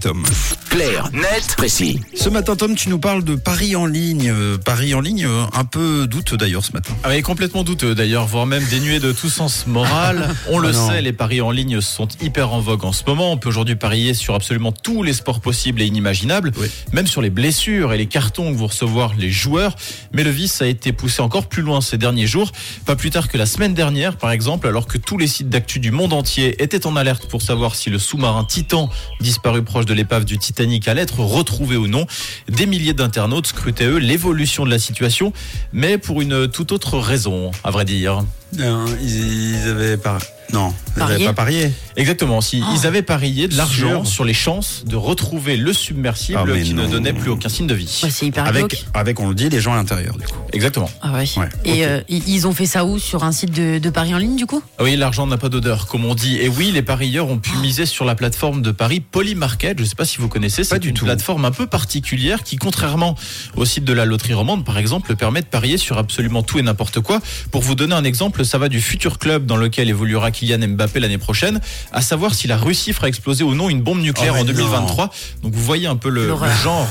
Tom. Clair, net, précis. Ce matin, Tom, tu nous parles de paris en ligne. Euh, paris en ligne, euh, un peu douteux d'ailleurs ce matin. Ah oui, complètement douteux d'ailleurs, voire même dénué de tout sens moral. On le Ah sait, les paris en ligne sont hyper en vogue en ce moment. On peut aujourd'hui parier sur absolument tous les sports possibles et inimaginables, Oui. même sur les blessures et les cartons que vont recevoir les joueurs. Mais le vice a été poussé encore plus loin ces derniers jours. Pas plus tard que la semaine dernière, par exemple, alors que tous les sites d'actu du monde entier étaient en alerte pour savoir si le sous-marin Titan, disparu proche de l'épave du Titanic, allait être retrouvé ou non. Des milliers d'internautes scrutaient eux l'évolution de la situation, mais pour une toute autre raison, à vrai dire. Euh, ils, ils avaient pas. Non, ils Parié avaient pas parié. Exactement. Si Oh. ils avaient parié de l'argent sur les chances de retrouver le submersible Ah, qui ne non. donnait plus aucun signe de vie. Ouais, c'est hyper Avec, glauque. avec, on le dit, les gens à l'intérieur du coup. Exactement. Ah ouais. Ouais, Et euh, ils ont fait ça où Sur un site de, de paris en ligne, du coup? Ah Oui, l'argent n'a pas d'odeur, comme on dit. Et oui, les parieurs ont pu miser sur la plateforme de paris Polymarket. Je ne sais pas si vous connaissez. C'est une tout. plateforme un peu particulière qui, contrairement au site de la loterie romande, par exemple, permet de parier sur absolument tout et n'importe quoi. Pour vous donner un exemple, ça va du futur club dans lequel évoluera Kylian Mbappé l'année prochaine, à savoir si la Russie fera exploser ou non une bombe nucléaire Oh, en mais 2023. Donc vous voyez un peu le, le genre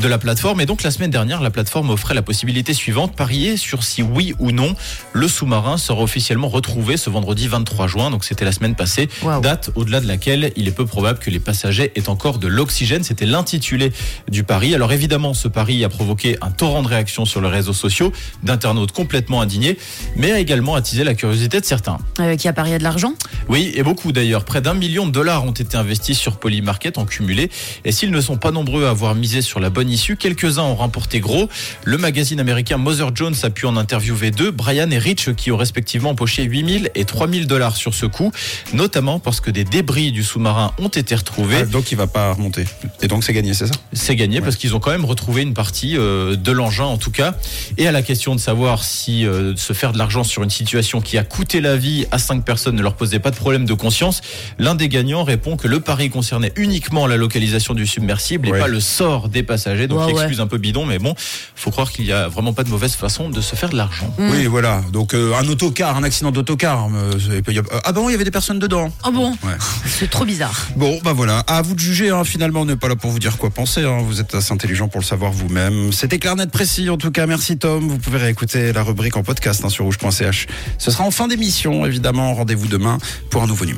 de la plateforme. Et donc la semaine dernière, la plateforme offrait la possibilité suivante, parier sur si oui ou non le sous-marin sera officiellement retrouvé ce vendredi 23 juin. Donc c'était la semaine passée, date au-delà de laquelle il est peu probable que les passagers aient encore de l'oxygène. C'était l'intitulé du pari. Alors évidemment, ce pari a provoqué un torrent de réactions sur les réseaux sociaux, d'internautes complètement indignés, mais a également attisé la curiosité de certains. euh, Qui a parié de l'argent? Oui, et beaucoup d'ailleurs. Près d'un million de dollars ont été investis sur Polymarket en cumulé. Et s'ils ne sont pas nombreux à avoir misé sur la bonne issue, quelques-uns ont remporté gros. Le magazine américain Mother Jones a pu en interviewer deux, Brian et Rich, qui ont respectivement empoché 8000 et 3000 dollars sur ce coup, notamment parce que des débris du sous-marin ont été retrouvés. Ah, donc il va pas remonter. Et donc c'est gagné, c'est ça? C'est gagné parce qu'ils ont quand même retrouvé une partie euh, de l'engin en tout cas. Et à la question de savoir si euh, se faire de l'argent sur une situation qui a coûté la vie à cinq personnes ne leur posait pas de problème de conscience, l'un des gagnants répond que le pari concernait uniquement la localisation du submersible Ouais. et pas le sort des passagers. Donc Ouais, il ouais. excuse un peu bidon, mais bon, faut croire qu'il y a vraiment pas de mauvaise façon de se faire de l'argent. Mm. Oui, voilà. Donc euh, un autocar, un accident d'autocar. euh, a- ah bon, il y avait des personnes dedans. Oh bon Ouais. C'est trop bizarre. Bon, bah voilà. À vous de juger. hein. Finalement, on n'est pas là pour vous dire quoi penser. hein. Vous êtes assez intelligent pour le savoir vous-même. C'était clair, net, précis. En tout cas, merci Tom. Vous pouvez réécouter la rubrique en podcast hein, sur rouge.ch. Ce sera en fin d'émission, évidemment. Rendez-vous demain pour un nouveau numéro.